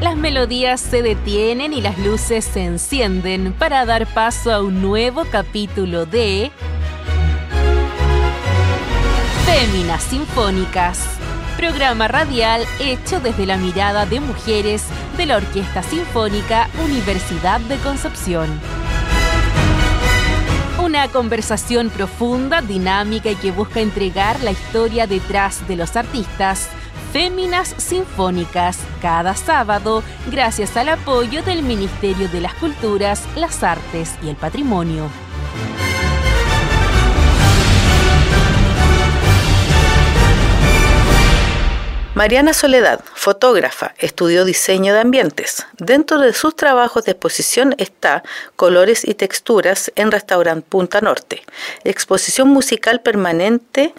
Las melodías se detienen y las luces se encienden para dar paso a un nuevo capítulo de Féminas Sinfónicas, programa radial hecho desde la mirada de mujeres de la Orquesta Sinfónica Universidad de Concepción. Una conversación profunda, dinámica y que busca entregar la historia detrás de los artistas Féminas Sinfónicas cada sábado gracias al apoyo del Ministerio de las Culturas, las Artes y el Patrimonio. Mariana Soledad, fotógrafa, estudió diseño de ambientes. Dentro de sus trabajos de exposición está Colores y Texturas en Restaurant Punta Norte, exposición musical permanente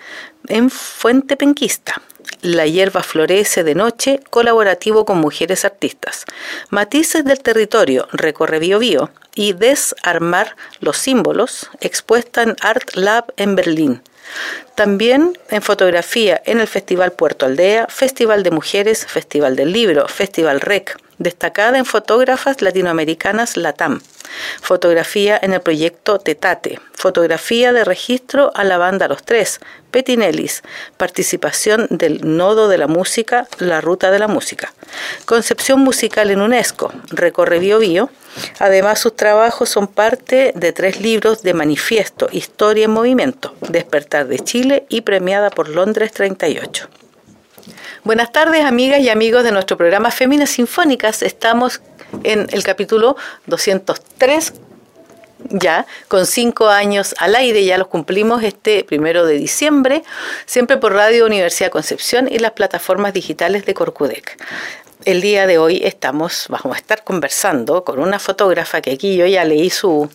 en Fuente Penquista, la hierba florece de noche, colaborativo con mujeres artistas. Matices del territorio, recorre Bio Bio y Desarmar los símbolos, expuesta en Art Lab en Berlín. También en fotografía en el Festival Puerto Aldea, Festival de Mujeres, Festival del Libro, Festival REC, destacada en fotógrafas latinoamericanas LATAM. Fotografía en el proyecto Tetate. Fotografía de registro a la banda Los Tres. Petinellis. Participación del Nodo de la Música, La Ruta de la Música. Concepción musical en UNESCO. Recorre Bio Bio. Además, sus trabajos son parte de tres libros de manifiesto, Historia en Movimiento, Despertar de Chile y premiada por Londres 38. Buenas tardes, amigas y amigos de nuestro programa Féminas Sinfónicas. Estamos en el capítulo 203 ya con cinco años al aire, ya los cumplimos este primero de diciembre, siempre por Radio Universidad Concepción y las plataformas digitales de Corcudec. El día de hoy estamos, vamos a estar conversando con una fotógrafa que aquí yo ya leí su,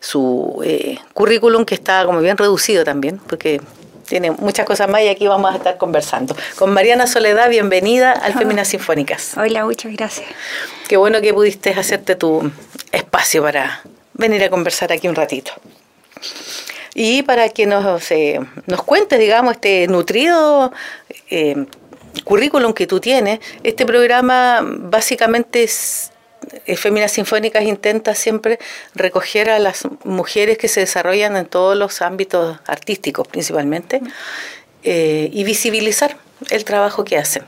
su eh, currículum que está como bien reducido también, porque tiene muchas cosas más y aquí vamos a estar conversando. Con Mariana Soledad, bienvenida al Féminas Sinfónicas. Hola, muchas gracias. Qué bueno que pudiste hacerte tu espacio para venir a conversar aquí un ratito. Y para que nos, eh, nos cuentes, digamos, este nutrido eh, currículum que tú tienes, este programa básicamente es Féminas Sinfónicas intenta siempre recoger a las mujeres que se desarrollan en todos los ámbitos artísticos principalmente eh, y visibilizar el trabajo que hacen.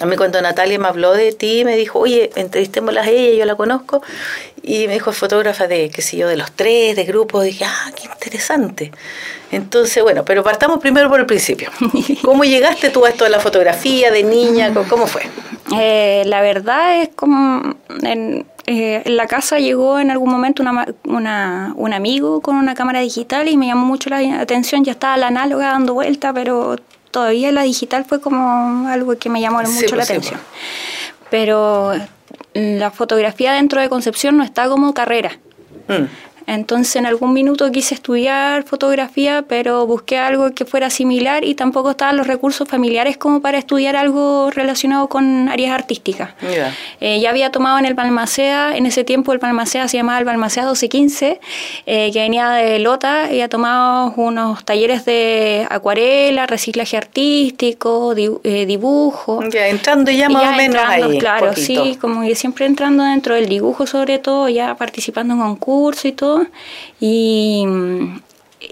A mí cuando Natalia me habló de ti, me dijo, oye, entrevistémoslas a ella, yo la conozco, y me dijo, fotógrafa de, qué sé yo, de los tres, de grupos, dije, ah, qué interesante. Entonces, bueno, pero partamos primero por el principio. ¿Cómo llegaste tú a esto de la fotografía, de niña? ¿Cómo fue? Eh, la verdad es como en, eh, en, la casa llegó en algún momento una, una, un amigo con una cámara digital y me llamó mucho la atención, ya estaba la análoga dando vuelta, pero todavía la digital fue como algo que me llamó mucho la pues, atención. Pues. Pero la fotografía dentro de Concepción no está como carrera. Mm. Entonces en algún minuto quise estudiar fotografía, pero busqué algo que fuera similar y tampoco estaban los recursos familiares como para estudiar algo relacionado con áreas artísticas. Eh, ya había tomado en el Balmacea, en ese tiempo el Balmacea se llamaba el Balmacea 1215, eh, que venía de Lota, había tomado unos talleres de acuarela, reciclaje artístico, eh, dibujo. Ya, entrando ya más o menos ahí. Claro, sí, como que siempre entrando dentro del dibujo sobre todo, ya participando en concursos y todo. Y,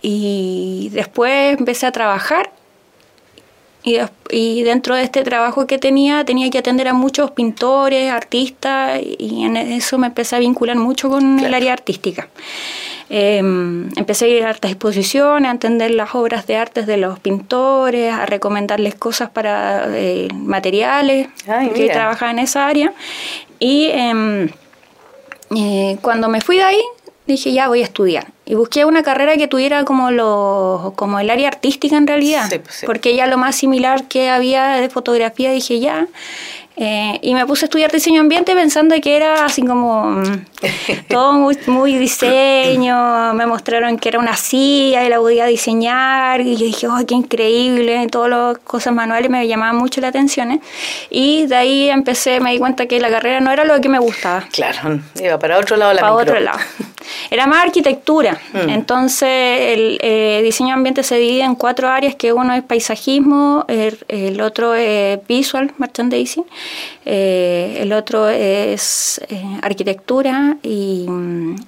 y después empecé a trabajar y, y, dentro de este trabajo que tenía tenía que atender a muchos pintores, artistas y en eso me empecé a vincular mucho con el área artística. Em, empecé a ir a hartas exposiciones, a entender las obras de artes de los pintores, a recomendarles cosas para eh, materiales que trabajaba en esa área. Y em, eh, cuando me fui de ahí, dije, ya voy a estudiar. Y busqué una carrera que tuviera como, lo, como el área artística en realidad, pues porque ya lo más similar que había de fotografía, dije, ya, eh, y me puse a estudiar diseño ambiente pensando que era así como mm, todo muy, muy, diseño. Me mostraron que era una silla y la podía diseñar. Y yo dije, ¡oh, qué increíble! Todas las cosas manuales me llamaban mucho la atención. ¿eh? Y de ahí empecé, me di cuenta que la carrera no era lo que me gustaba. Claro, iba para otro lado la Para otro lado. era más arquitectura. Mm. Entonces, el eh, diseño ambiente se divide en cuatro áreas, que uno es paisajismo, el, otro es visual merchandising, eh, el otro es eh, arquitectura y,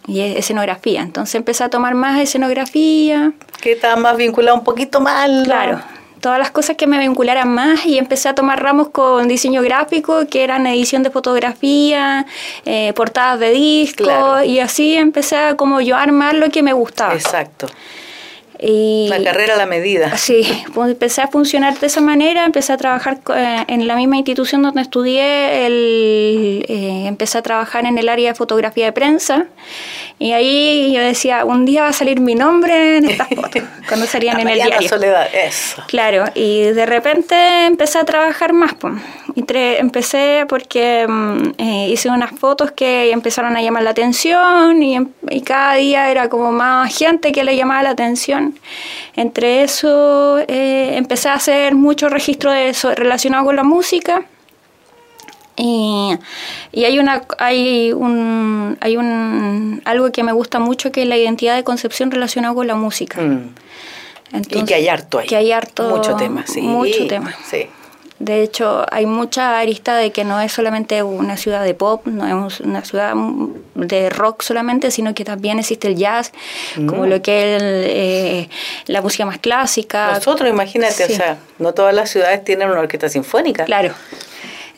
y, escenografía. Entonces empecé a tomar más escenografía. Que estaba más vinculado un poquito más. Claro todas las cosas que me vincularan más y empecé a tomar ramos con diseño gráfico, que eran edición de fotografía, eh, portadas de discos, y así empecé a como yo a armar lo que me gustaba. Exacto. La carrera a la medida. Sí, pues empecé a funcionar de esa manera, empecé a trabajar eh, en la misma institución donde estudié, el, eh, empecé a trabajar en el área de fotografía de prensa y ahí yo decía, un día va a salir mi nombre en estas fotos, cuando salían en el diario. Soledad, eso. Claro, y de repente empecé a trabajar más. Pues. empecé porque mm, eh, hice unas fotos que empezaron a llamar la atención y, y, cada día era como más gente que le llamaba la atención. Entre eso eh, empecé a hacer mucho registro de eso relacionado con la música y, hay una hay un hay un algo que me gusta mucho que es la identidad de concepción relacionada con la música. Mm. y que hay harto ahí. Que hay harto mucho tema, sí. Mucho tema. Sí. De hecho, hay mucha arista de que no es solamente una ciudad de pop, no es una ciudad de rock solamente, sino que también existe el jazz, como mm. lo que es eh, la música más clásica. Nosotros, imagínate, o sea, no todas las ciudades tienen una orquesta sinfónica. Claro.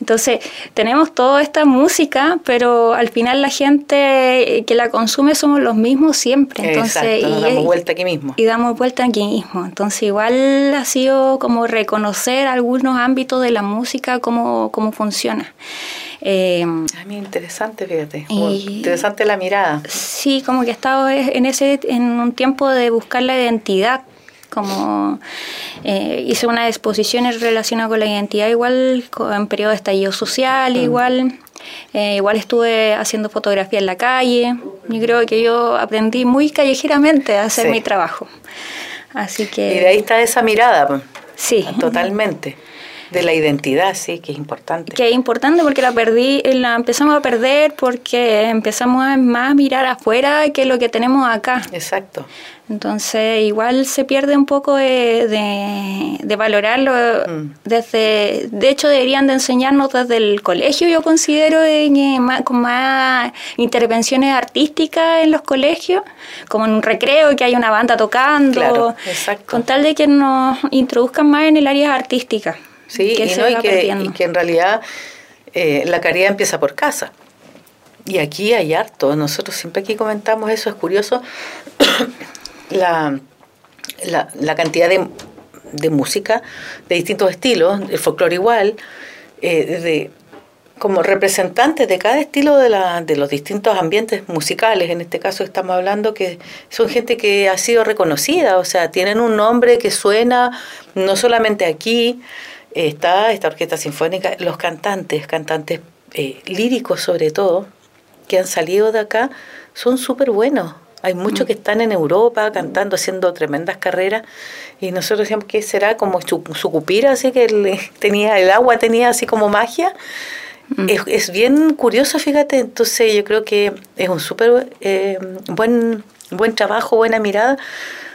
Entonces, tenemos toda esta música, pero al final la gente que la consume somos los mismos siempre. Entonces, y, damos vuelta aquí mismo. Y damos vuelta aquí mismo. Entonces, igual ha sido como reconocer algunos ámbitos de la música, cómo, cómo funciona. Eh, a mí interesante, fíjate. interesante la mirada. Sí, como que he estado en ese en un tiempo de buscar la identidad como eh, hice unas exposiciones relacionadas con la identidad igual, en periodo de estallido social igual. Eh, igual estuve haciendo fotografía en la calle. Yo creo que yo aprendí muy callejeramente a hacer mi trabajo. Así que... Y de ahí está esa mirada. Sí. Totalmente. De la identidad, sí, que es importante. Que es importante porque la perdí, la empezamos a perder porque empezamos a más mirar afuera que lo que tenemos acá. Exacto. Entonces, igual se pierde un poco de, de, valorarlo mm. desde... De hecho, deberían de enseñarnos desde el colegio, yo considero, con más intervenciones artísticas en los colegios, como en un recreo, que hay una banda tocando, claro, exacto. con tal de que nos introduzcan más en el área artística. Sí, y, no, y, que, en realidad eh, la caridad empieza por casa. Y aquí hay harto. Nosotros siempre aquí comentamos eso, es curioso la, la, cantidad de, de, música de distintos estilos, el folclore igual, eh, de, como representantes de cada estilo de, la, de los distintos ambientes musicales. En este caso estamos hablando que son gente que ha sido reconocida, o sea, tienen un nombre que suena no solamente aquí, está esta orquesta sinfónica, los cantantes, cantantes eh, líricos sobre todo, que han salido de acá, son súper buenos. Hay muchos mm. que están en Europa cantando, haciendo tremendas carreras, y nosotros decíamos que será como su, su cupira, así que tenía el agua tenía así como magia. Mm. Es, es, bien curioso, fíjate, entonces yo creo que es un súper eh, buen, buen trabajo, buena mirada,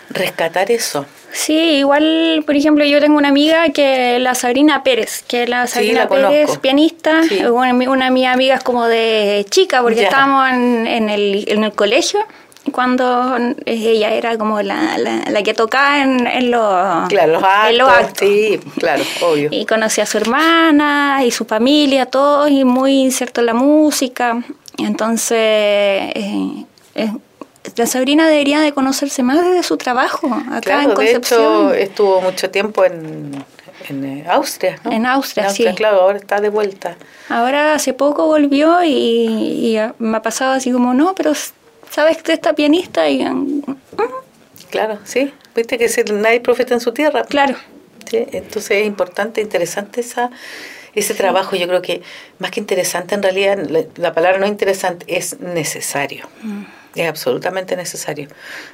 rescatar eso. Sí, igual, por ejemplo, yo tengo una amiga que la Sabrina Pérez, que la Sabrina Pérez, pianista, una, una de mis amigas como de chica, porque estábamos en, en, el, en el colegio cuando ella era como la, la, que tocaba en, en, los, claro, los actos, en los actos. Sí, claro, obvio. Y conocí a su hermana y su familia, todos, y muy inserto en la música. Entonces, eh, eh, la Sabrina debería de conocerse más de su trabajo acá en Concepción. De hecho, estuvo mucho tiempo en, en eh, Austria, ¿no? En Austria, sí. Claro, ahora está de vuelta. Ahora hace poco volvió y, me ha pasado así como, no, pero ¿sabes que esta pianista? Y, mm". Claro, sí. Viste que nadie profeta en su tierra. Claro. Sí, entonces es importante, interesante esa ese trabajo yo creo que más que interesante en realidad la, palabra no interesante es necesario mm. Es absolutamente necesario.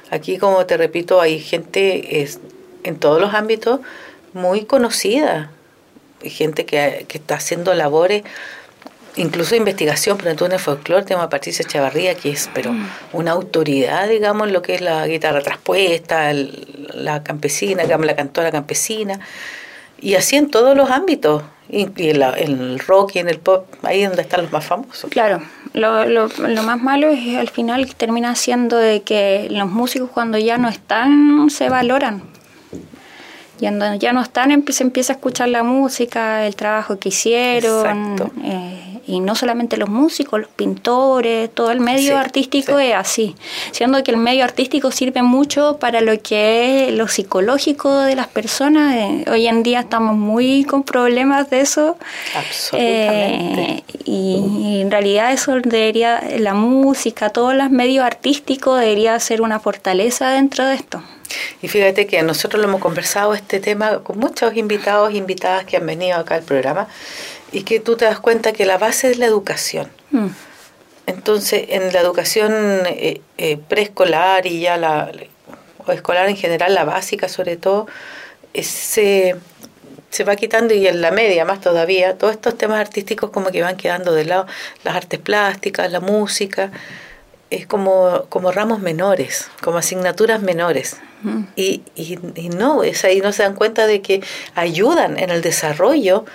Aquí, como te repito, hay gente es, en todos los ámbitos muy conocida. Hay gente que, que está haciendo labores incluso investigación, pero en el folclore tenemos a Patricia Chavarría, que es pero mm. una autoridad, digamos, en lo que es la guitarra traspuesta, la campesina, digamos, la cantora campesina, y así en todos los ámbitos, y en, el rock y en el pop, ahí es donde están los más famosos. Claro, lo, lo, lo, más malo es al final termina siendo de que los músicos cuando ya no están se valoran. Y cuando ya no están se empieza a escuchar la música, el trabajo que hicieron. Eh, y no solamente los músicos, los pintores, todo el medio artístico es así, siendo que el medio artístico sirve mucho para lo que es lo psicológico de las personas. Eh, hoy en día estamos muy con problemas de eso. Absolutamente. Eh, y, en realidad eso debería, la música, todos los medios artísticos debería ser una fortaleza dentro de esto. Y fíjate que nosotros lo hemos conversado este tema con muchos invitados e invitadas que han venido acá al programa y que tú te das cuenta que la base es la educación. Mm. Entonces, en la educación eh, eh, preescolar y ya la o escolar en general, la básica sobre todo, se, se va quitando y en la media más todavía, todos estos temas artísticos como que van quedando de lado, las artes plásticas, la música, es como, como ramos menores, como asignaturas menores. Mm. Y, y, y, no, es ahí no se dan cuenta de que ayudan en el desarrollo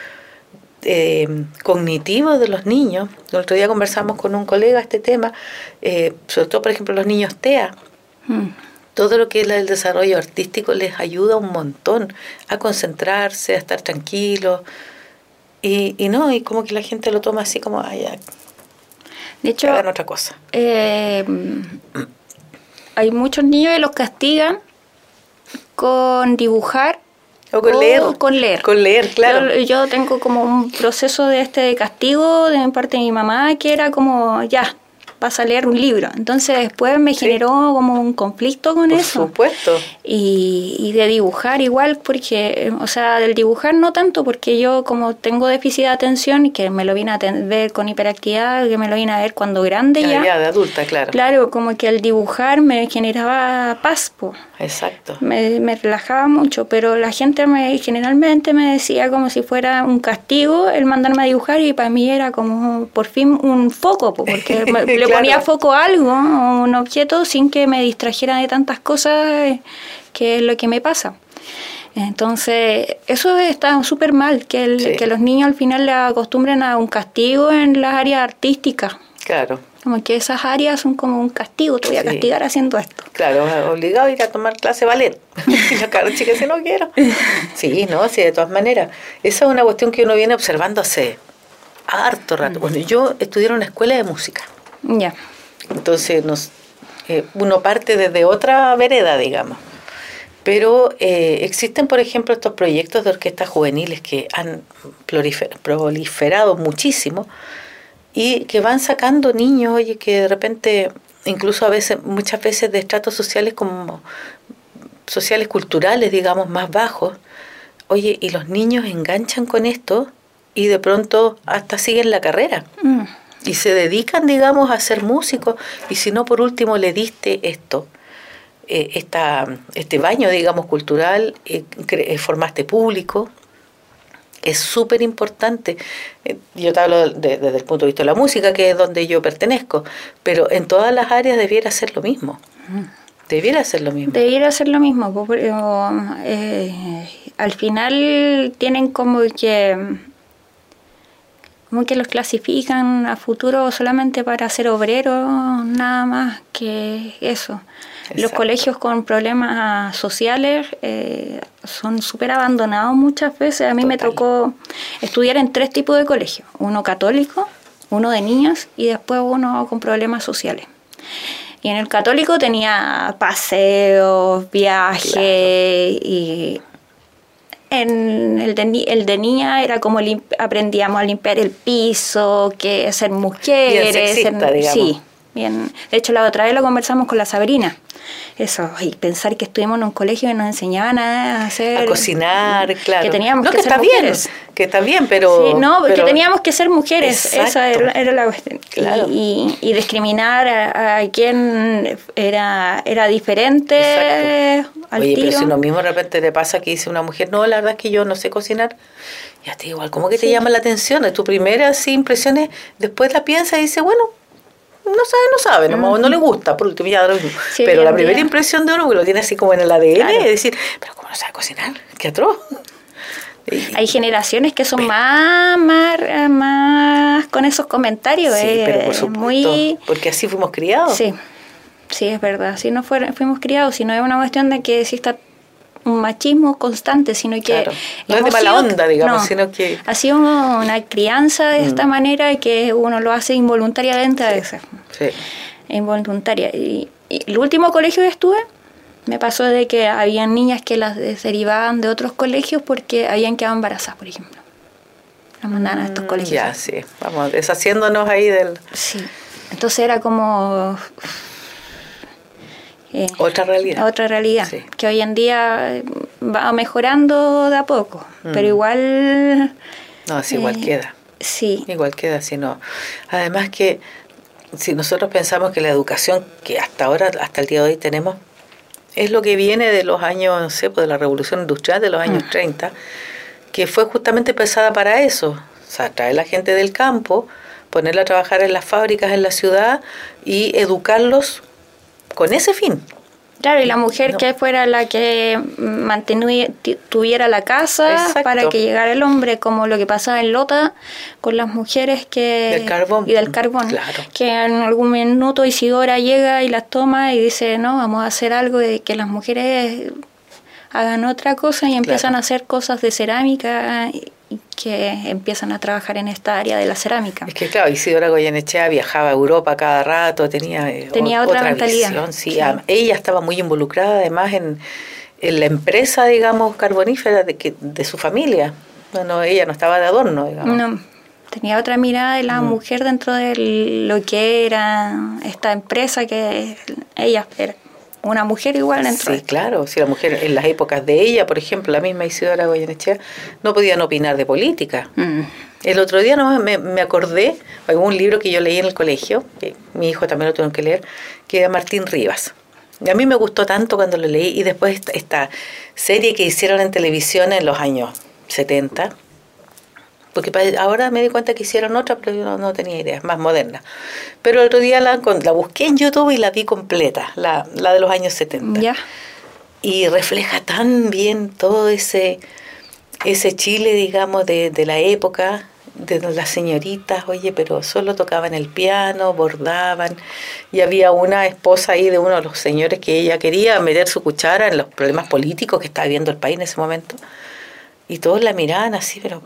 eh, cognitivo de los niños. El otro día conversamos con un colega este tema, eh, sobre todo, por ejemplo, los niños TEA. Mm. Todo lo que es el desarrollo artístico les ayuda un montón a concentrarse, a estar tranquilos. Y, y no, y como que la gente lo toma así como, ay, de hecho, otra cosa. Eh, hay muchos niños que los castigan con dibujar o con leer. Con leer. Con leer, claro. Yo, tengo como un proceso de este castigo de parte de mi mamá que era como, ya, vas a leer un libro. Entonces después me generó como un conflicto con eso. Por supuesto. Y, y, de dibujar igual, porque, o sea, del dibujar no tanto, porque yo como tengo déficit de atención y que me lo vine a ver con hiperactividad, que me lo vine a ver cuando grande ya. Ya, de adulta, claro. Claro, como que el dibujar me generaba paz, Exacto. Me, me relajaba mucho, pero la gente me generalmente me decía como si fuera un castigo el mandarme a dibujar y para mí era como por fin un foco, porque le ponía foco a algo, un objeto, sin que me distrajera de tantas cosas eh, que es lo que me pasa. Entonces, eso está súper mal, que, que los niños al final le acostumbren a un castigo en las áreas artísticas. Claro. Como que esas áreas son como un castigo, te voy a castigar haciendo esto. Claro, obligado a ir a tomar clase ballet. y la cara chica si no quiero. Sí, no, sí, de todas maneras. Esa es una cuestión que uno viene observando hace harto rato. Mm. Bueno, yo estudié en una escuela de música. Ya. Entonces nos, eh, uno parte desde otra vereda, digamos. Pero eh, existen, por ejemplo, estos proyectos de orquestas juveniles que han proliferado muchísimo y que van sacando niños, oye, que de repente, incluso a veces, muchas veces de estratos sociales como sociales culturales, digamos, más bajos, oye, y los niños enganchan con esto y de pronto hasta siguen la carrera. Mm y se dedican, digamos, a ser músicos, y si no, por último, le diste esto, eh, esta, este baño, digamos, cultural, eh, eh, formaste público, es súper importante. Yo te hablo desde el punto de vista de la música, que es donde yo pertenezco, pero en todas las áreas debiera ser lo mismo. Debiera ser lo mismo. Debiera ser lo mismo. al final tienen como que como que los clasifican a futuro solamente para ser obreros, nada más que eso. Los colegios con problemas sociales eh, son súper abandonados muchas veces. A mí me tocó estudiar en tres tipos de colegios, uno católico, uno de niños y después uno con problemas sociales. Y en el católico tenía paseos, viajes y en el de, el de niña era como aprendíamos a limpiar el piso, que ser mujeres. Sí, bien. De hecho, la otra vez lo conversamos con la Sabrina eso, y pensar que estuvimos en un colegio y nos enseñaban a hacer... A cocinar, claro. Que teníamos que, ser está mujeres. Bien, que está bien, pero... Sí, no, que teníamos que ser mujeres, esa era, la cuestión. Y, y, discriminar a, quien era, era diferente al Oye, pero si lo mismo de repente te pasa que dice una mujer, no, la verdad es que yo no sé cocinar, Ya te igual, ¿cómo que te llama la atención? Es tu primera sí, impresiones, después la piensa y dice, bueno, no sabe, no sabe, no, no le gusta, por último ya lo mismo. Sí, pero la primera impresión de uno que lo tiene así como en el ADN Claro. es decir, pero ¿cómo no sabe cocinar? ¿Qué atroz? Y- Hay generaciones que son más, más, más con esos comentarios. sí, eh, pero por supuesto, muy porque así fuimos criados. Sí, sí, es verdad. Si no fuimos criados, si no es una cuestión de que exista un machismo constante, sino que... Claro. No es de mala sido- onda, digamos, no, sino que- Mm. Ha sido una crianza de esta manera que uno lo hace involuntariamente a veces. Sí. Involuntaria. Y, y el último colegio que estuve, me pasó de que había niñas que las derivaban de otros colegios porque habían quedado embarazadas, por ejemplo. Las mandaban a estos colegios. Mm, Ya, sí, vamos deshaciéndonos ahí del... Sí. Entonces era como... eh, Otra realidad. otra realidad Sí. que hoy en día eh, va mejorando de a poco pero igual No, es igual eh, queda. sí Igual queda, sino. Además que si nosotros pensamos que la educación que hasta ahora, hasta el día de hoy tenemos, es lo que viene de los años, no sé, pues de la revolución industrial de los años 30, que fue justamente pensada para eso. O sea, traer la gente del campo, ponerla a trabajar en las fábricas en la ciudad y educarlos con ese fin. claro y la mujer No. que fuera la que tuviera la casa Exacto. para que llegara el hombre como lo que pasaba en Lota con las mujeres que Del carbón. y del carbón Claro. que en algún minuto Isidora llega y las toma y dice no vamos a hacer algo de que las mujeres hagan otra cosa y empiezan Claro. a hacer cosas de cerámica y que empiezan a trabajar en esta área de la cerámica. Es que claro, Isidora Goyenechea viajaba a Europa cada rato, tenía, eh, Tenía o- otra mentalidad. visión, sí. Ella estaba muy involucrada además en, en la empresa, digamos, carbonífera de, que, de su familia. Bueno, ella no estaba de adorno, digamos. No, tenía otra mirada de Mm. la mujer dentro de lo que era esta empresa que ella era una mujer igual dentro. Sí, claro. Si la mujer en las épocas de ella, por ejemplo, la misma Isidora Goyenechea, no podían opinar de política. Mm. El otro día nomás me, me acordé de un libro que yo leí en el colegio, que mi hijo también lo tuvo que leer, que era Martín Rivas. Y a mí me gustó tanto cuando lo leí y después esta, esta serie que hicieron en televisión en los años 70, porque ahora me di cuenta que hicieron otra, pero yo no, no tenía idea, más moderna. Pero el otro día la, la busqué en YouTube y la vi completa, la, la de los años 70 Ya, y refleja tan bien todo ese ese Chile, digamos, de, de la época, de las señoritas, oye, pero solo tocaban el piano, bordaban, y había una esposa ahí de uno de los señores que ella quería meter su cuchara en los problemas políticos que estaba viendo el país en ese momento, y todos la miraban así, pero,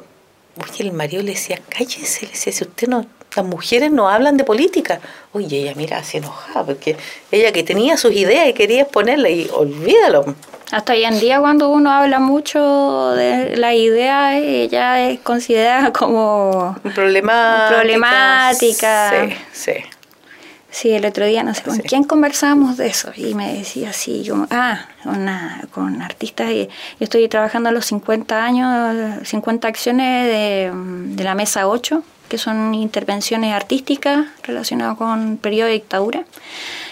oye, el marido le decía, cállese, le decía, si usted no, las mujeres no hablan de política, oye, ella mira así enojada, porque ella que tenía sus ideas y quería exponerla, y olvídalo, hasta hoy en día cuando uno habla mucho de la idea, ella es considerada como... problemática. Problemática. Sí, sí. Sí, el otro día, no sé con Sí. quién conversábamos de eso y me decía así, como, ah, con, una, con artistas, y yo estoy trabajando a los 50 años, 50 acciones de, de la Mesa 8, que son intervenciones artísticas relacionadas con periodo de dictadura.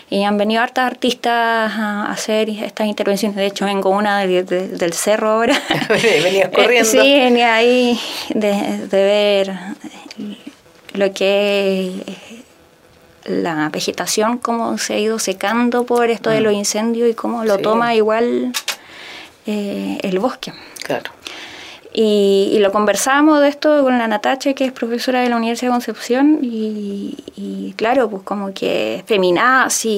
Y han venido hartas artistas a hacer estas intervenciones. De hecho, vengo una de- de- del cerro ahora. Venías Eh, corriendo. sí, venía ahí de, de ver lo que es la vegetación, cómo se ha ido secando por esto de los incendios y cómo lo Mm. Sí. toma igual eh, el bosque. Claro. Y, y lo conversamos de esto con la Natacha, que es profesora de la Universidad de Concepción, y, y claro, pues como que feminazi,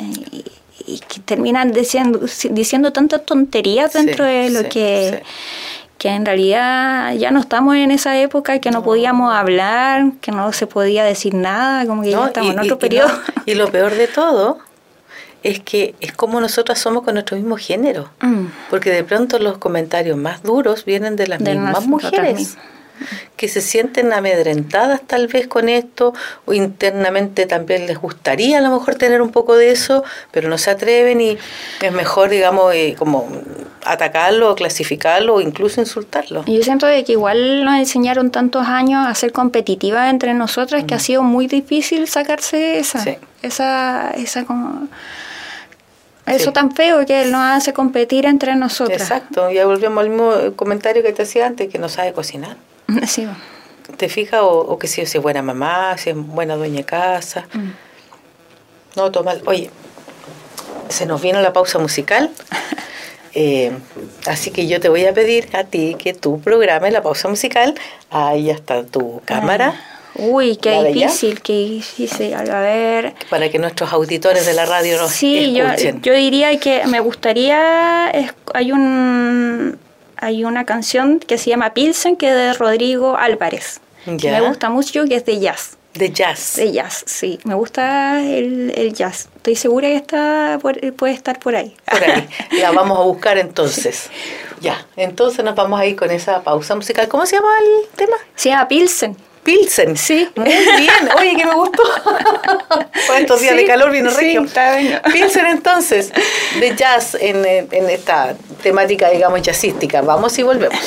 y, y que terminan diciendo, diciendo tantas tonterías Sí, dentro de lo sí, que. Que en realidad ya no estamos en esa época, que no, podíamos hablar, que no se podía decir nada, como que ya estamos y- en otro y periodo. no, y lo peor de todo es que es como nosotras somos con nuestro mismo género. Mm. Porque de pronto los comentarios más duros vienen de las De mismas mujeres. mismas. Que se sienten amedrentadas tal vez con esto, o internamente también les gustaría a lo mejor tener un poco de eso, pero no se atreven y es mejor, digamos, eh, como atacarlo, o clasificarlo o incluso insultarlo. Y Yo siento de que igual nos enseñaron tantos años a ser competitivas entre nosotras que ha sido muy difícil sacarse esa, Sí. esa, esa como Eso tan feo que nos hace competir entre nosotros. Exacto, ya volvemos al mismo comentario que te hacía antes, que no sabe cocinar. Sí. ¿Te fijas? O, que si es buena mamá, si es buena dueña de casa. Mm. No, toma. Oye, se nos vino la pausa musical. Eh, así que yo te voy a pedir a ti que tú programes la pausa musical. Ahí está tu cámara. Ah. Uy, qué difícil, qué difícil. A ver. Para que nuestros auditores de la radio nos sí, escuchen. Yo, yo diría que me gustaría. hay un hay una canción que se llama Pilsen, que es de Rodrigo Álvarez. me gusta mucho, que es de jazz. De jazz. De jazz, sí. Me gusta el, el jazz. Estoy segura que está puede estar por ahí. Por ahí. La vamos a buscar entonces. Ya, entonces nos vamos a ir con esa pausa musical. ¿Cómo se llama el tema? Se llama Pilsen. Pilsen. Sí. Muy bien. Oye, que me gustó. Por estos días de calor vino regio. Pilsen entonces, de jazz en, en esta temática, digamos, jazzística. Vamos y volvemos.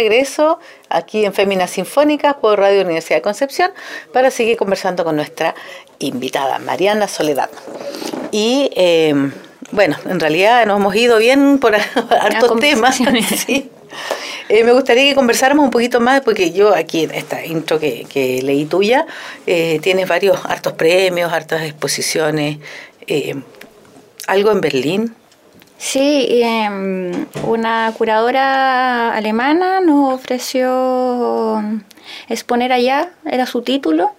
Regreso aquí en Féminas Sinfónicas por Radio Universidad de Concepción para seguir conversando con nuestra invitada, Mariana Soledad. Y eh, bueno, en realidad nos hemos ido bien por hartos temas. Eh, me gustaría que conversáramos un poquito más, porque yo aquí en esta intro que, que leí tuya, eh, tienes varios hartos premios, hartas exposiciones. Eh, ¿Algo en Berlín? Sí, em, una curadora alemana nos ofreció exponer allá, era su título,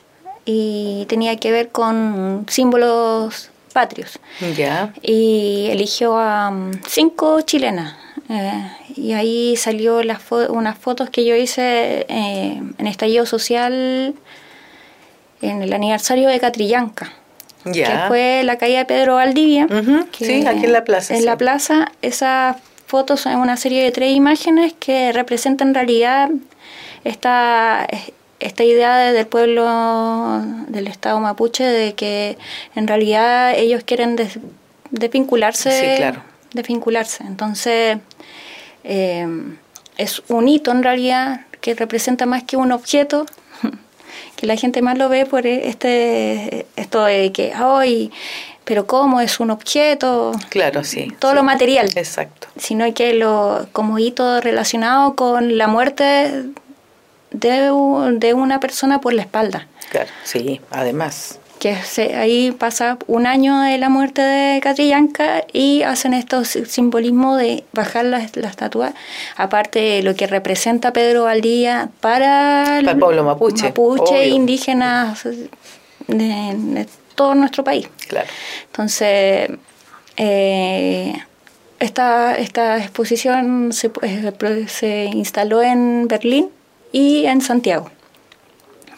y tenía que ver con símbolos patrios. Ya. Y eligió a um, cinco chilenas. Eh, y ahí salió las unas fotos que yo hice eh, en estallido social en el aniversario de Catrillanca. Que fue la caída de Pedro Valdivia. sí, aquí en la plaza. En la plaza, esas fotos son una serie de tres imágenes que representan en realidad esta, esta idea del pueblo del Estado mapuche de que en realidad ellos quieren desvincularse. Sí, claro. Desvincularse. Entonces, eh, es un hito en realidad que representa más que un objeto, que la gente más lo ve por este esto de que hoy pero cómo es un objeto claro sí todo lo material exacto sino que lo como hito relacionado con la muerte de, de una persona por la espalda. Claro, sí, además. Que ahí pasa un año de la muerte de Catrillanca y hacen estos simbolismo de bajar la, estatua, aparte de lo que representa Pedro Valdía para, el pueblo mapuche, mapuche indígenas de, todo nuestro país. Claro. Entonces, eh, esta, esta exposición se, se instaló en Berlín y en Santiago.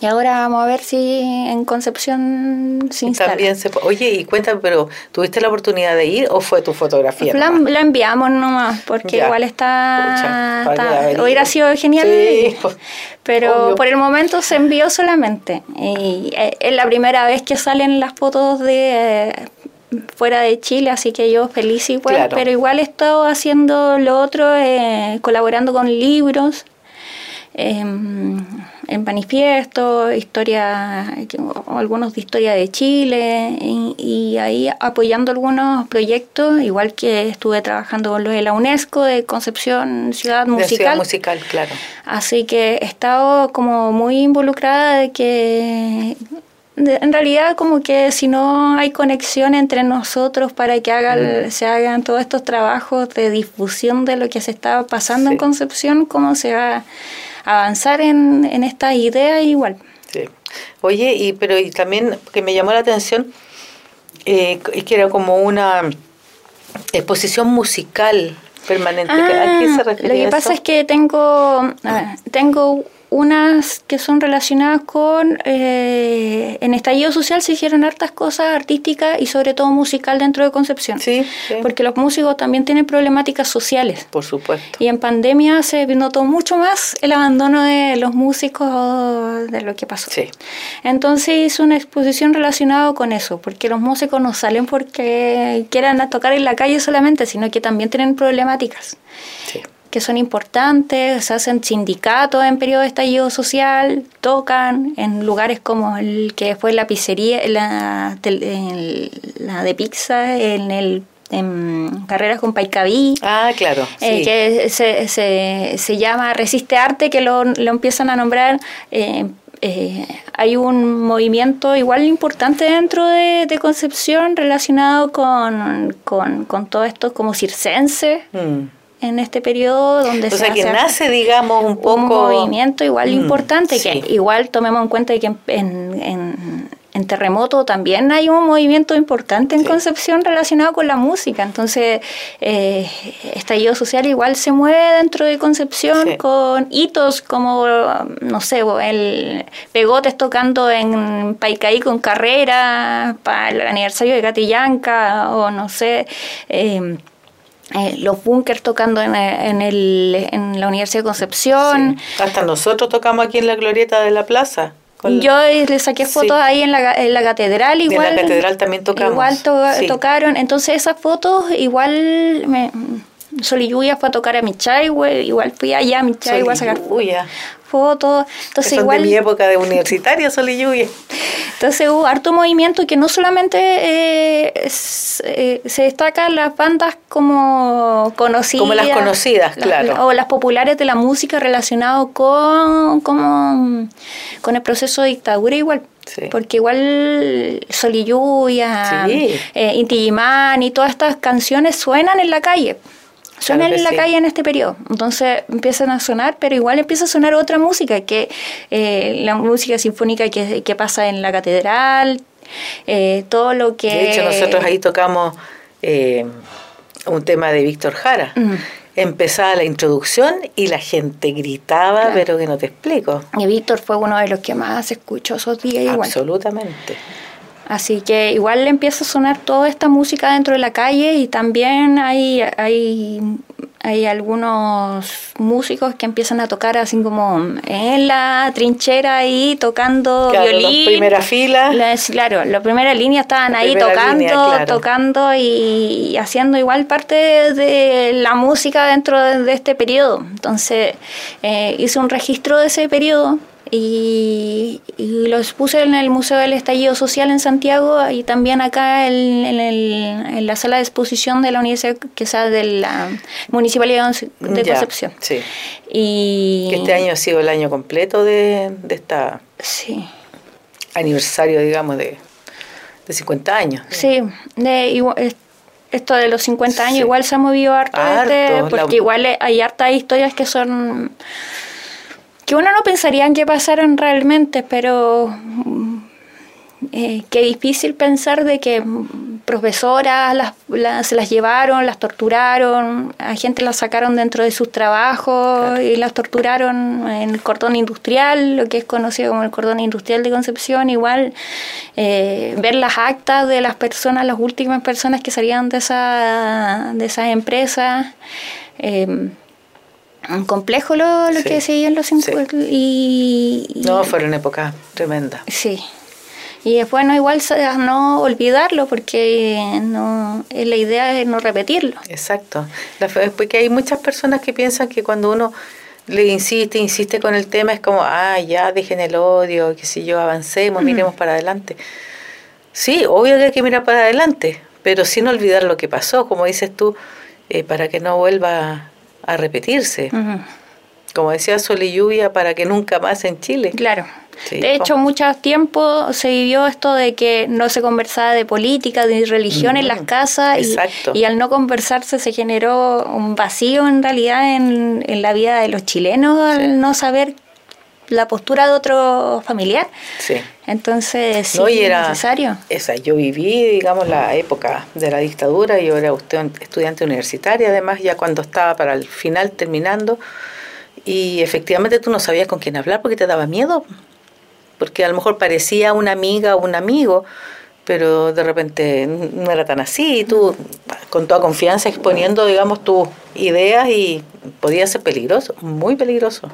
Y ahora vamos a ver si en Concepción se instala. También se, oye, y cuéntame, pero ¿tuviste la oportunidad de ir o fue tu fotografía? La, la enviamos nomás, porque igual está, hubiera sido genial. Pues, pero por el momento se envió solamente. Y eh, es la primera vez que salen las fotos de eh, fuera de Chile, así que yo feliz igual, pero igual he estado haciendo lo otro, eh, colaborando con libros Em, en manifiesto, historia, algunos de historia de Chile, y, ahí apoyando algunos proyectos, igual que estuve trabajando con los de la UNESCO de Concepción Ciudad Musical. musical, claro. Así que he estado como muy involucrada de que en realidad como que si no hay conexión entre nosotros para que hagan, mm. se hagan todos estos trabajos de difusión de lo que se está pasando en Concepción, ¿cómo se va avanzar en, en estas ideas igual. Sí. Oye, y pero y también que me llamó la atención eh, es que era como una exposición musical permanente. ¿A qué se ah, refiere Lo que pasa es que tengo, tengo unas que son relacionadas con, eh, en estallido social se hicieron hartas cosas artísticas y sobre todo musical dentro de Concepción. Sí, Porque los músicos también tienen problemáticas sociales. Por supuesto. Y en pandemia se notó mucho más el abandono de los músicos de lo que pasó. Sí. Entonces hice una exposición relacionada con eso, porque los músicos no salen porque quieran tocar en la calle solamente, sino que también tienen problemáticas. Sí que son importantes, se hacen sindicatos en periodo de estallido social, tocan en lugares como el que fue la pizzería, la, la de pizza, en el en carreras con Paicaví. Ah, claro. Eh, que se, se, se, llama Resiste Arte, que lo, lo empiezan a nombrar. Eh, eh, hay un movimiento igual importante dentro de, Concepción relacionado con, con, con, todo esto como circense. Mm en este periodo donde o se sea que nace digamos un poco un movimiento igual mm, importante que igual tomemos en cuenta que en, en, terremoto también hay un movimiento importante en Concepción relacionado con la música. Entonces eh, estallido social igual se mueve dentro de Concepción con hitos como no sé el Pegotes tocando en Paicaí con carrera para el aniversario de Gatillanca o no sé eh, eh, los bunkers tocando en, en, el, en, la Universidad de Concepción. Hasta nosotros tocamos aquí en la glorieta de la plaza. Yo le saqué fotos ahí en la, en la catedral igual. En la catedral también tocamos. Igual tocaron. Entonces esas fotos igual me, Sol y Lluvia fue a tocar a Michaihue, igual fui allá a Michaihue a sacar fotos. Entonces, igual. de mi época de universitaria, Sol y Lluvia. Entonces hubo harto movimiento que no solamente eh, eh, se destacan las bandas como conocidas. Como las conocidas, claro. o las populares de la música relacionado con, con, con el proceso de dictadura igual. Porque igual Sol y Lluvia, eh, Inti y todas estas canciones suenan en la calle. Suenan en la calle en este periodo. Entonces empiezan a sonar, pero igual empieza a sonar otra música, que eh, la música sinfónica que, que, pasa en la catedral, eh, todo lo que... De hecho, nosotros ahí tocamos eh, un tema de Víctor Jara. Mm. Empezaba la introducción y la gente gritaba, pero que no te explico. Y Víctor fue uno de los que más escuchó esos días igual. Así que igual le empieza a sonar toda esta música dentro de la calle y también hay, hay, hay algunos músicos que empiezan a tocar así como en la trinchera ahí tocando claro, violín. primera fila. claro, la primera línea estaban ahí tocando, tocando y, haciendo igual parte de la música dentro de, este periodo. Entonces eh, hice un registro de ese periodo y, los puse en el Museo del Estallido Social en Santiago y también acá en, en, la sala de exposición de la Universidad, que sea de la Municipalidad de Concepción. Sí. Y este año ha sido el año completo de, de esta sí. aniversario, digamos, de, de 50 años. Sí, de, esto de los 50 años igual se ha movido harto, este, porque igual hay hartas historias que son que uno no pensaría en que pasaron realmente, pero mm, eh, qué difícil pensar de que profesoras las, se las llevaron, las torturaron, a gente las sacaron dentro de sus trabajos y las torturaron en el cordón industrial, lo que es conocido como el cordón industrial de Concepción, igual eh, ver las actas de las personas, las últimas personas que salían de esa de esas empresas. Eh, complejo lo, lo que seguían los y, No, fueron épocas tremendas. Sí. Y es bueno igual no olvidarlo porque no la idea es no repetirlo. Exacto. Porque hay muchas personas que piensan que cuando uno le insiste, insiste con el tema, es como, ah, ya dejen el odio, que si yo avancemos, miremos para adelante. Sí, obvio que hay que mirar para adelante, pero sin olvidar lo que pasó, como dices tú, eh, para que no vuelva a repetirse. Como decía Sol y Lluvia, para que nunca más en Chile. Claro. de hecho, mucho tiempo se vivió esto de que no se conversaba de política, de religión en las casas y, y, al no conversarse se generó un vacío en realidad en, en la vida de los chilenos al no saber la postura de otro familiar. Sí. Entonces, sí, era necesario. Esa, yo viví, digamos, la época de la dictadura, yo era usted estudiante universitaria, además, ya cuando estaba para el final terminando, y efectivamente tú no sabías con quién hablar porque te daba miedo, porque a lo mejor parecía una amiga o un amigo, pero de repente no era tan así, y tú con toda confianza exponiendo, digamos, tus ideas y podía ser peligroso, muy peligroso.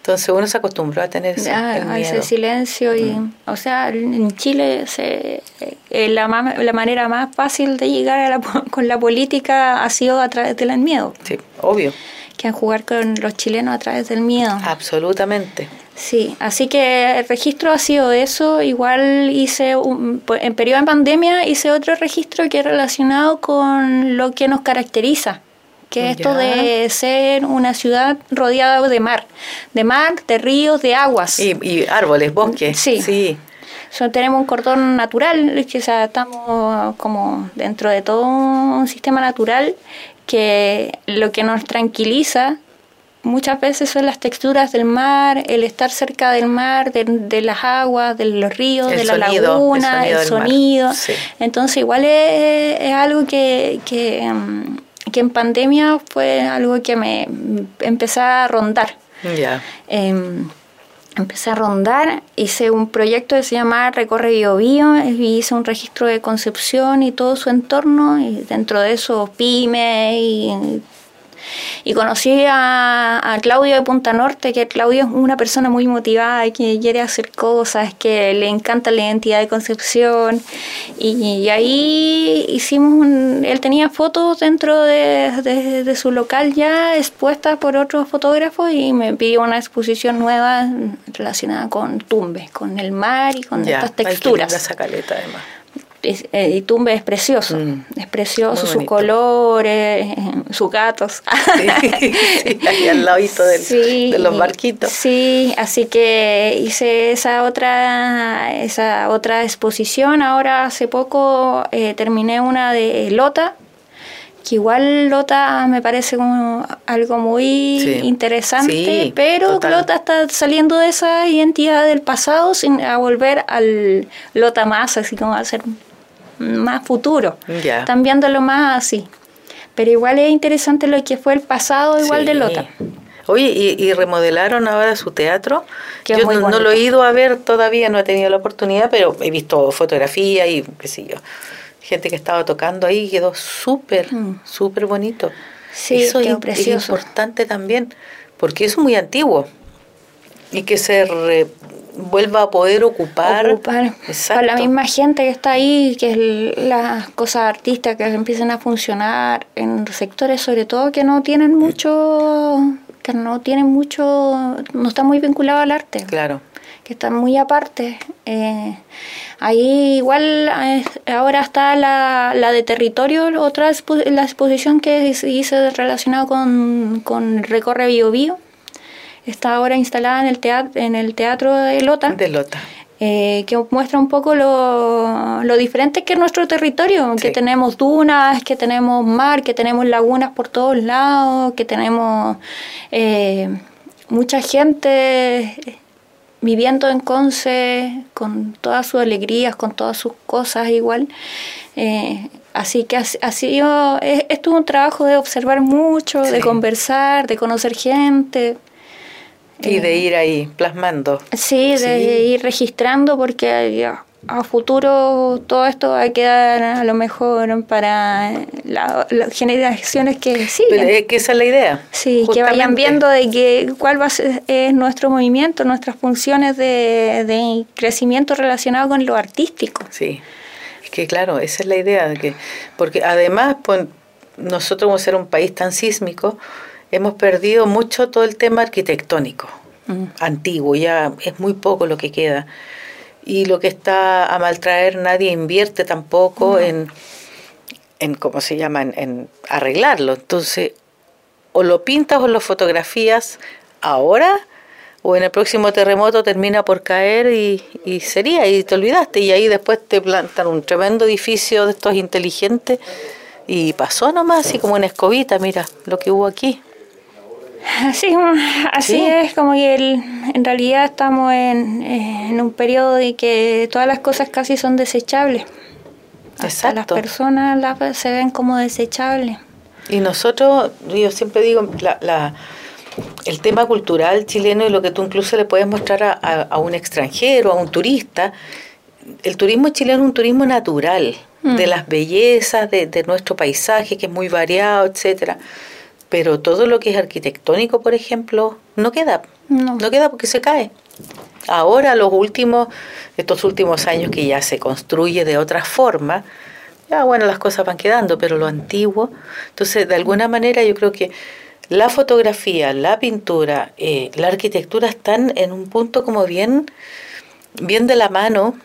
Entonces uno se acostumbró a tener ese, a ese silencio y, mm. o sea, en Chile se, eh, la, la manera más fácil de llegar con la política ha sido a través del miedo. Sí, obvio. Que han jugar con los chilenos a través del miedo. Absolutamente. Sí, así que el registro ha sido eso. Igual hice, un, en periodo de pandemia, hice otro registro que es relacionado con lo que nos caracteriza que esto de ser una ciudad rodeada de mar, de mar, de ríos, de aguas. Y, árboles, bosques. Sí. sí. tenemos un cordón natural, que estamos como dentro de todo un sistema natural que lo que nos tranquiliza muchas veces son las texturas del mar, el estar cerca del mar, de, las aguas, de los ríos, de la laguna, el sonido. Entonces igual es, algo que, que, mm, que en pandemia fue algo que me empecé a rondar. Em, empecé a rondar, hice un proyecto que se llama Recorre Bio Bio, hice un registro de Concepción y todo su entorno, y dentro de eso pyme y Y conocí a, Claudio de Punta Norte, que Claudio es una persona muy motivada, y que quiere hacer cosas, que le encanta la identidad de Concepción. Y, ahí hicimos un, él tenía fotos dentro de, de, su local ya expuestas por otros fotógrafos y me pidió una exposición nueva relacionada con tumbes, con el mar y con estas texturas. Esa caleta además Itumbe es precioso, mm. es precioso, sus colores, sus gatos. Sí, ahí al ladito de los barquitos. Sí, así que hice esa otra, esa otra exposición. Ahora hace poco eh, terminé una de Lota, que igual Lota me parece como algo muy interesante, pero Lota está saliendo de esa identidad del pasado sin a volver al Lota más, así como a ser más futuro. Están viéndolo más así. Pero igual es interesante lo que fue el pasado igual de Lota. Oye, ¿y, remodelaron ahora su teatro? yo no, lo he ido a ver todavía, no he tenido la oportunidad, pero he visto fotografía y qué sé yo. Gente que estaba tocando ahí quedó súper, mm. súper bonito. Sí, Eso es, importante también, porque es muy antiguo y que se vuelva a poder ocupar, ocupar con la misma gente que está ahí, que es las cosas artísticas que empiecen a funcionar en sectores sobre todo que no tienen mucho, que no tienen mucho, no están muy vinculados al arte. Claro. Que están muy aparte. Eh, ahí igual eh, ahora está la, la de territorio, otra la exposición que hice relacionada con, con Recorre Bio Bio está ahora instalada en el teatro, en el teatro de Lota. De Lota. Eh, que muestra un poco lo, lo, diferente que es nuestro territorio, que tenemos dunas, que tenemos mar, que tenemos lagunas por todos lados, que tenemos eh, mucha gente viviendo en Conce con todas sus alegrías, con todas sus cosas igual. Eh, así que ha, sido, esto es un trabajo de observar mucho, de conversar, de conocer gente. Y de ir ahí plasmando. Sí, de ir registrando porque a futuro todo esto va a quedar a lo mejor para las generaciones que siguen. es que esa es la idea. Sí, que vayan viendo de que cuál va a ser es nuestro movimiento, nuestras funciones de, de crecimiento relacionado con lo artístico. Sí, es que claro, esa es la idea, de que porque además pues, nosotros como ser un país tan sísmico, hemos perdido mucho todo el tema arquitectónico, mm. antiguo, ya es muy poco lo que queda. Y lo que está a maltraer, nadie invierte tampoco en, en, ¿cómo se llama?, en, arreglarlo. Entonces, o lo pintas o lo fotografías ahora, o en el próximo terremoto termina por caer y, y sería, y te olvidaste, y ahí después te plantan un tremendo edificio de estos inteligentes. Y pasó nomás, así como en escobita, mira lo que hubo aquí. Así, así es, como que en realidad estamos en, un periodo de que todas las cosas casi son desechables. Hasta las personas las, se ven como desechables. Y nosotros, yo siempre digo, la, el tema cultural chileno y lo que tú incluso le puedes mostrar a, a, un extranjero, a un turista, el turismo chileno es un turismo natural, de mm. las bellezas de, de nuestro paisaje, que es muy variado, etcétera pero todo lo que es arquitectónico, por ejemplo, no queda. No, queda porque se cae. Ahora, los últimos, estos últimos años que ya se construye de otra forma, ya bueno, las cosas van quedando, pero lo antiguo, entonces de alguna manera yo creo que la fotografía, la pintura, eh, la arquitectura están en un punto como bien, bien de la mano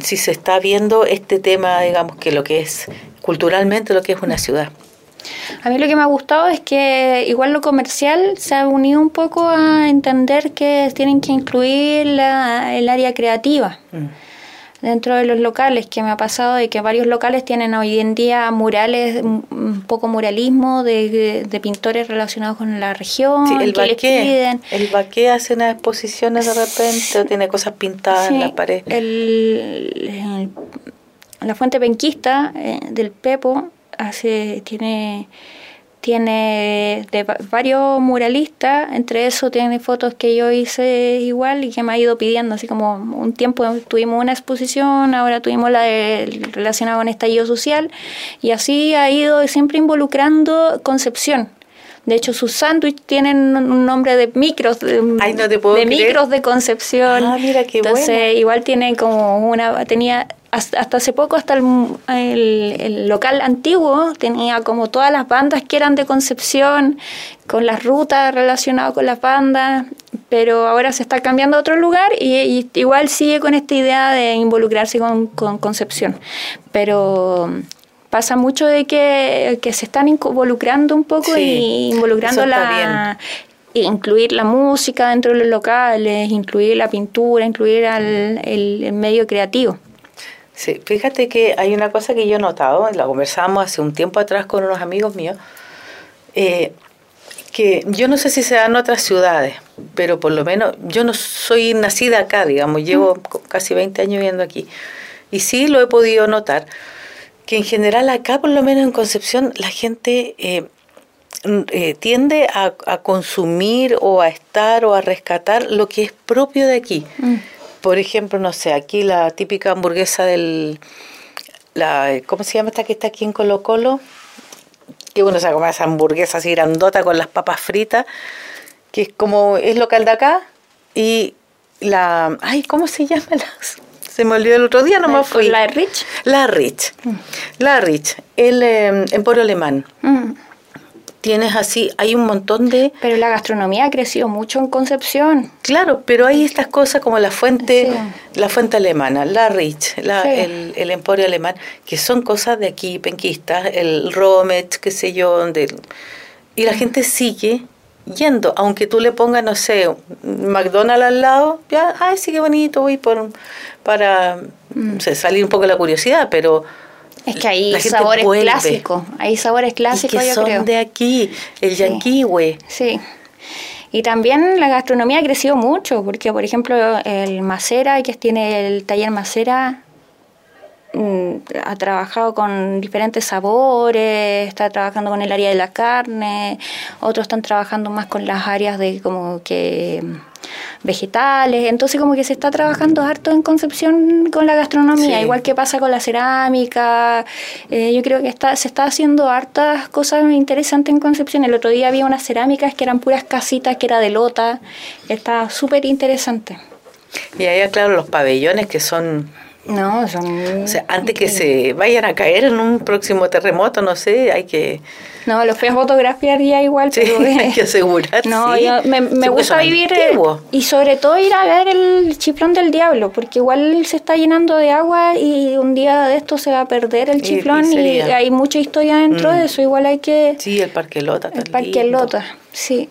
si se está viendo este tema, digamos, que lo que es culturalmente lo que es una ciudad. A mí lo que me ha gustado es que igual lo comercial se ha unido un poco a entender que tienen que incluir la, el área creativa. Mm. dentro de los locales, que me ha pasado de que varios locales tienen hoy en día murales, un poco muralismo de, de, pintores relacionados con la región. Sí, el baqué, el baqué hace unas exposiciones de repente o tiene cosas pintadas en la pared. El, la fuente penquista eh, del Pepo hace, tiene, tiene de varios muralistas, entre eso tiene fotos que yo hice igual y que me ha ido pidiendo, así como un tiempo tuvimos una exposición, ahora tuvimos la de, relacionada con estallido social y así ha ido siempre involucrando Concepción De hecho, sus sándwiches tienen un nombre de micros, de, de micros de Concepción. Ah, mira qué Entonces, igual tiene como una, tenía hasta, hace poco, hasta el, el, local antiguo, tenía como todas las bandas que eran de Concepción, con las rutas relacionadas con las bandas, pero ahora se está cambiando a otro lugar y, igual sigue con esta idea de involucrarse con, con Concepción. Pero pasa mucho de que, se están involucrando un poco y involucrando la incluir la música dentro de los locales, incluir la pintura, incluir al, el, medio creativo. Sí, fíjate que hay una cosa que yo he notado, la conversamos hace un tiempo atrás con unos amigos míos, eh, que yo no sé si se da en otras ciudades, pero por lo menos yo no soy nacida acá, digamos, llevo casi 20 años viviendo aquí, y sí lo he podido notar que en general acá, por lo menos en Concepción, la gente eh, eh, tiende a, consumir o a estar o a rescatar lo que es propio de aquí. Mm. Por ejemplo, no sé, aquí la típica hamburguesa del... La, ¿Cómo se llama esta que está aquí en Colo Colo? Que uno se come esa hamburguesa así grandota con las papas fritas, que es como, es local de acá, y la... Ay, ¿cómo se llama? Se me olvidó el otro día, no me fui. ¿La Rich? La Rich. Mm. La Rich, el eh, emporio alemán. Mm. Tienes así, hay un montón de... Pero la gastronomía ha crecido mucho en Concepción. Claro, pero hay estas cosas como la fuente, la fuente alemana, la Rich, la, el, el, emporio alemán, que son cosas de aquí, penquistas, el Romet, qué sé yo, donde... Y la mm. gente sigue yendo, aunque tú le pongas, no sé, McDonald's al lado, ya, ay, sí, qué bonito, voy por, para mm. salir un poco de la curiosidad, pero... Es que hay sabores clásicos, hay sabores clásicos, que son de aquí, el sí. Sí. Y también la gastronomía ha crecido mucho, porque por ejemplo el Macera, que tiene el taller Macera, ha trabajado con diferentes sabores, está trabajando con el área de la carne, otros están trabajando más con las áreas de como que mm, vegetales, entonces como que se está trabajando harto en Concepción con la gastronomía, igual que pasa con la cerámica, eh, yo creo que está, se está haciendo hartas cosas interesantes en Concepción, el otro día había unas cerámicas que eran puras casitas, que era de lota, está súper interesante. Y ahí, claro, los pabellones que son no, son... O sea, antes que se vayan a caer en un próximo terremoto, no sé, hay que... No, los fui a fotografiar ya igual, sí, hay que asegurar. No, me, me gusta vivir eh, y sobre todo ir a ver el chiflón del diablo, porque igual se está llenando de agua y un día de esto se va a perder el chiflón y, hay mucha historia dentro de mm. eso, igual hay que... Sí, el Parque Lota. El Parque Lota, sí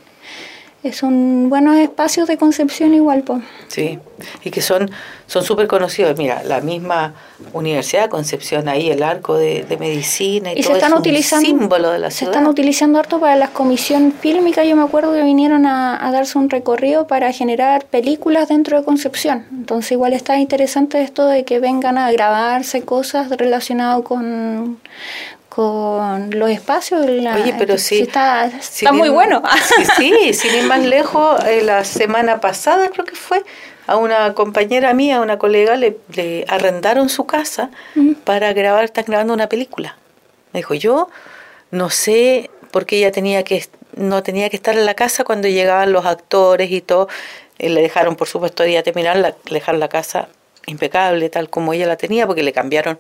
son buenos espacios de concepción igual. pues Sí, y que son son súper conocidos. Mira, la misma Universidad de Concepción, ahí el arco de, medicina y, todo se están utilizando, un símbolo de la ciudad. Se están utilizando harto para la comisión fílmica. Yo me acuerdo que vinieron a, a, darse un recorrido para generar películas dentro de Concepción. Entonces igual está interesante esto de que vengan a grabarse cosas relacionadas con con los espacios. Oye, pero sí. está, está muy bueno. Sí, sí, sin ir más lejos, eh, la semana pasada creo que fue, a una compañera mía, a una colega, le, arrendaron su casa para grabar, están grabando una película. Me dijo, yo no sé por qué ella tenía que, no tenía que estar en la casa cuando llegaban los actores y todo. Eh, le dejaron, por supuesto, día terminar, le dejaron la casa impecable, tal como ella la tenía, porque le cambiaron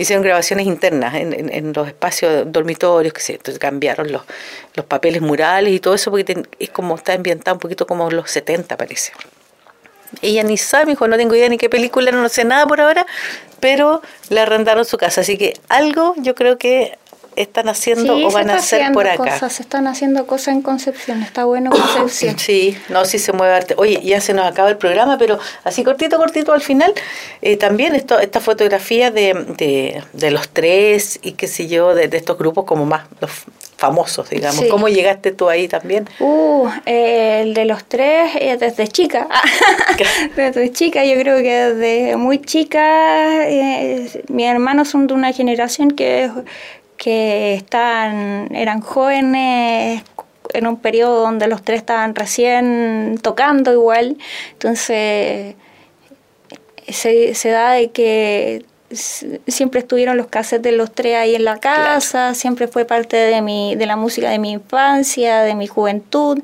hicieron grabaciones internas en, en, los espacios dormitorios, que se cambiaron los, los papeles murales y todo eso, porque es como está ambientado un poquito como los 70, parece. Ella ni sabe, me dijo, no tengo idea ni qué película, no sé nada por ahora, pero le arrendaron su casa. Así que algo yo creo que están haciendo o van a hacer por acá. Cosas, se están haciendo cosas en Concepción, está bueno Concepción. Sí, no, sí se mueve arte. Oye, ya se nos acaba el programa, pero así cortito, cortito al final, eh, también esto, esta fotografía de, de, los tres y qué sé yo, de, estos grupos como más los famosos, digamos. ¿Cómo llegaste tú ahí también? Uh, eh, el de los tres, eh, desde chica. desde chica, yo creo que desde muy chica, mis hermanos son de una generación que que estaban, eran jóvenes en un periodo donde los tres estaban recién tocando igual, entonces se, se da de que siempre estuvieron los cassettes de los tres ahí en la casa, siempre fue parte de, mi, de la música de mi infancia, de mi juventud,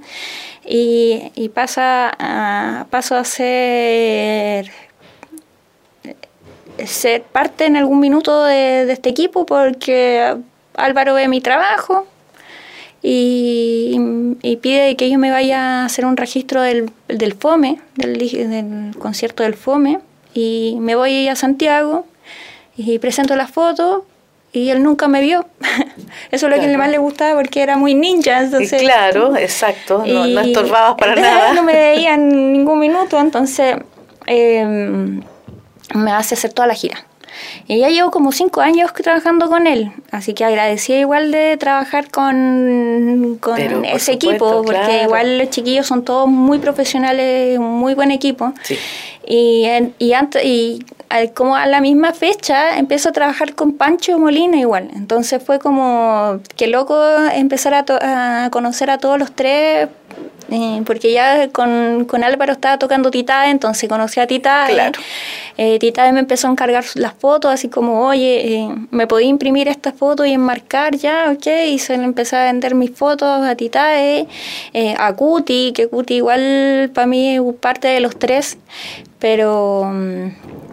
y, y pasa a, paso a ser ser parte en algún minuto de, este equipo porque Álvaro ve mi trabajo y, pide que yo me vaya a hacer un registro del, del FOME, del, del concierto del FOME, y me voy a Santiago y presento las fotos y él nunca me vio. Eso es lo que más le gustaba porque era muy ninja. Entonces, claro, exacto, no, no estorbabas para nada. No me veía en ningún minuto, entonces em, me hace hacer toda la gira. Y ya llevo como cinco años trabajando con él, así que agradecía igual de trabajar con, con ese equipo, porque igual los chiquillos son todos muy profesionales, muy buen equipo. Y, y, antes, y como a la misma fecha empiezo a trabajar con Pancho Molina igual. Entonces fue como que loco empezar a, a conocer a todos los tres eh, porque ya con, con, Álvaro estaba tocando Titae, entonces conocí a Titae. Claro. Eh, Titae me empezó a encargar las fotos, así como, oye, eh, ¿me podía imprimir esta foto y enmarcar ya? Ok, y se le empecé a vender mis fotos a Titae, eh, a Cuti, que Cuti igual para mí es parte de los tres, pero... Mm,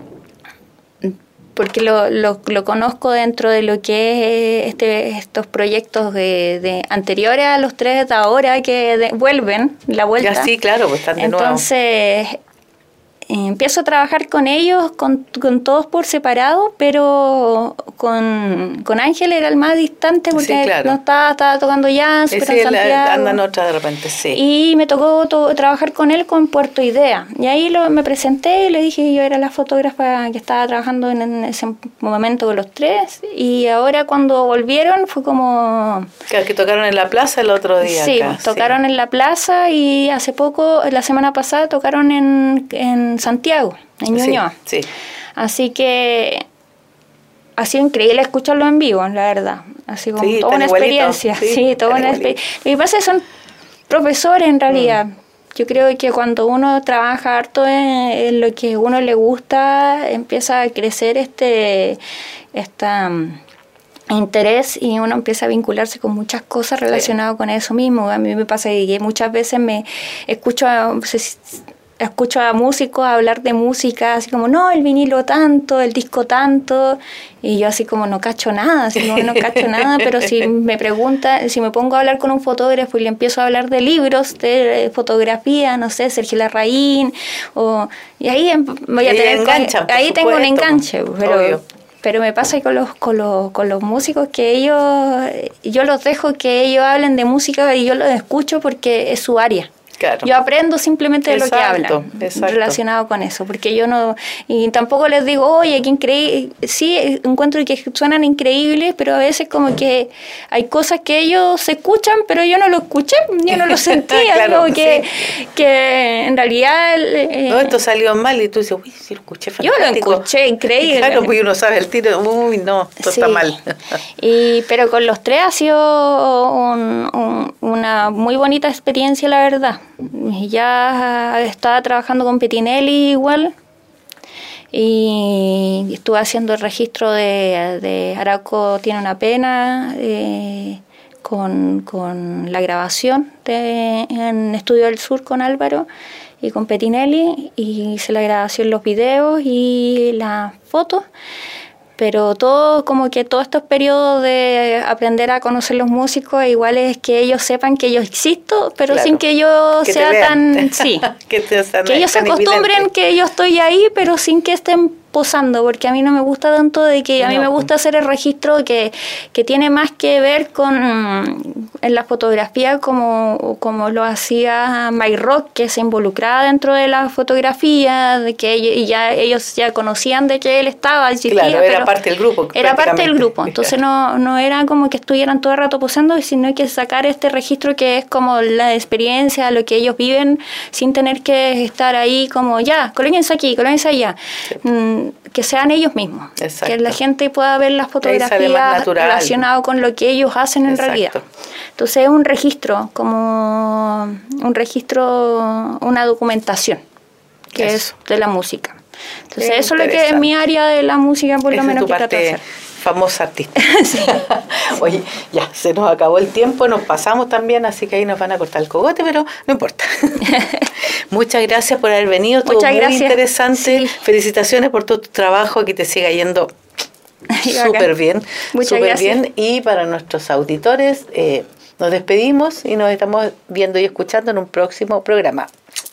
porque lo, lo, lo, conozco dentro de lo que es este, estos proyectos de, de anteriores a los tres de ahora que vuelven, la vuelta. Ya sí, claro, pues están de Entonces, empiezo a trabajar con ellos, con, con todos por separado, pero con, con, Ángel era el más distante porque no estaba, estaba tocando jazz, pero en Santiago. Andan otra de repente, sí. Y me tocó trabajar con él con Puerto Idea. Y ahí lo, me presenté y le dije que yo era la fotógrafa que estaba trabajando en, ese momento con los tres. Y ahora cuando volvieron fue como... Claro, que tocaron en la plaza el otro día. Sí, tocaron en la plaza y hace poco, la semana pasada, tocaron en, en Santiago, en Ñuñoa. Sí, Así que ha sido increíble escucharlo en vivo, la verdad. Ha sido toda una experiencia. Sí, toda una experiencia. Lo que pasa es que son profesores en realidad. Mm. Yo creo que cuando uno trabaja harto en, lo que a uno le gusta, empieza a crecer este esta mm, interés y uno empieza a vincularse con muchas cosas relacionadas con eso mismo. A mí me pasa que muchas veces me escucho, escucho a músicos hablar de música, así como, no, el vinilo tanto, el disco tanto, y yo así como no cacho nada, así como no cacho nada, pero si me pregunta, si me pongo a hablar con un fotógrafo y le empiezo a hablar de libros, de fotografía, no sé, Sergio Larraín, o, y ahí em, voy a tener, ahí tengo un enganche, pero... Pero me pasa con los, con los, con los músicos que ellos, yo los dejo que ellos hablen de música y yo los escucho porque es su área. Yo aprendo simplemente de lo que hablan relacionado con eso, porque yo no, y tampoco les digo, oye, qué increíble, sí, encuentro que suenan increíbles, pero a veces como que hay cosas que ellos escuchan, pero yo no lo escuché, yo no lo sentía, claro, que, que en realidad... Eh, no, esto salió mal y tú dices, uy, sí lo escuché fantástico. Yo lo escuché increíble. Claro, pues uno sabe el tiro, uy, no, esto está mal. y, pero con los tres ha sido una muy bonita experiencia, la verdad ya estaba trabajando con Petinelli igual y estuve haciendo el registro de, de Araco tiene una pena eh, con, con, la grabación de, en Estudio del Sur con Álvaro y con Petinelli y hice la grabación, los videos y las fotos pero todo como que todos estos periodos de aprender a conocer los músicos igual es que ellos sepan que yo existo pero sin que yo sea tan sí. Que, ellos se acostumbren que yo estoy ahí pero sin que estén posando, porque a mí no me gusta tanto de que a mí me gusta hacer el registro que, que tiene más que ver con en la fotografía como, como lo hacía My Rock, que se involucraba dentro de la fotografía, de que y ya ellos ya conocían de que él estaba, claro, era parte del grupo. Era parte del grupo, entonces no, no era como que estuvieran todo el rato posando, sino que sacar este registro que es como la experiencia, lo que ellos viven, sin tener que estar ahí como ya, colóquense aquí, colóquense allá. Mm, que sean ellos mismos. Que la gente pueda ver las fotografías relacionado con lo que ellos hacen en realidad. Entonces es un registro, como un registro, una documentación, que es de la música. Entonces, eso es lo que es mi área de la música, por lo menos, que trato de hacer famosa artista. Oye, ya, se nos acabó el tiempo, nos pasamos también, así que ahí nos van a cortar el cogote, pero no importa. Muchas gracias por haber venido, todo muy interesante. Felicitaciones por todo tu trabajo, que te siga yendo súper bien. Muchas gracias. bien. Y para nuestros auditores, eh, nos despedimos y nos estamos viendo y escuchando en un próximo programa.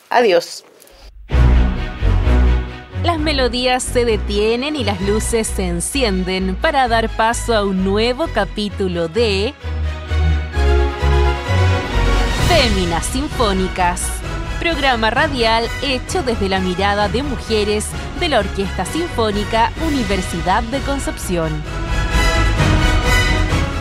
Adiós. Las melodías se detienen y las luces se encienden para dar paso a un nuevo capítulo de Féminas Sinfónicas, programa radial hecho desde la mirada de mujeres de la Orquesta Sinfónica Universidad de Concepción.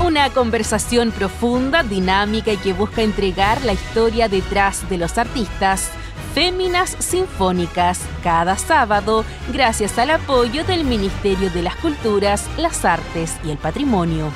Una conversación profunda, dinámica y que busca entregar la historia detrás de los artistas Féminas Sinfónicas cada sábado gracias al apoyo del Ministerio de las Culturas, las Artes y el Patrimonio.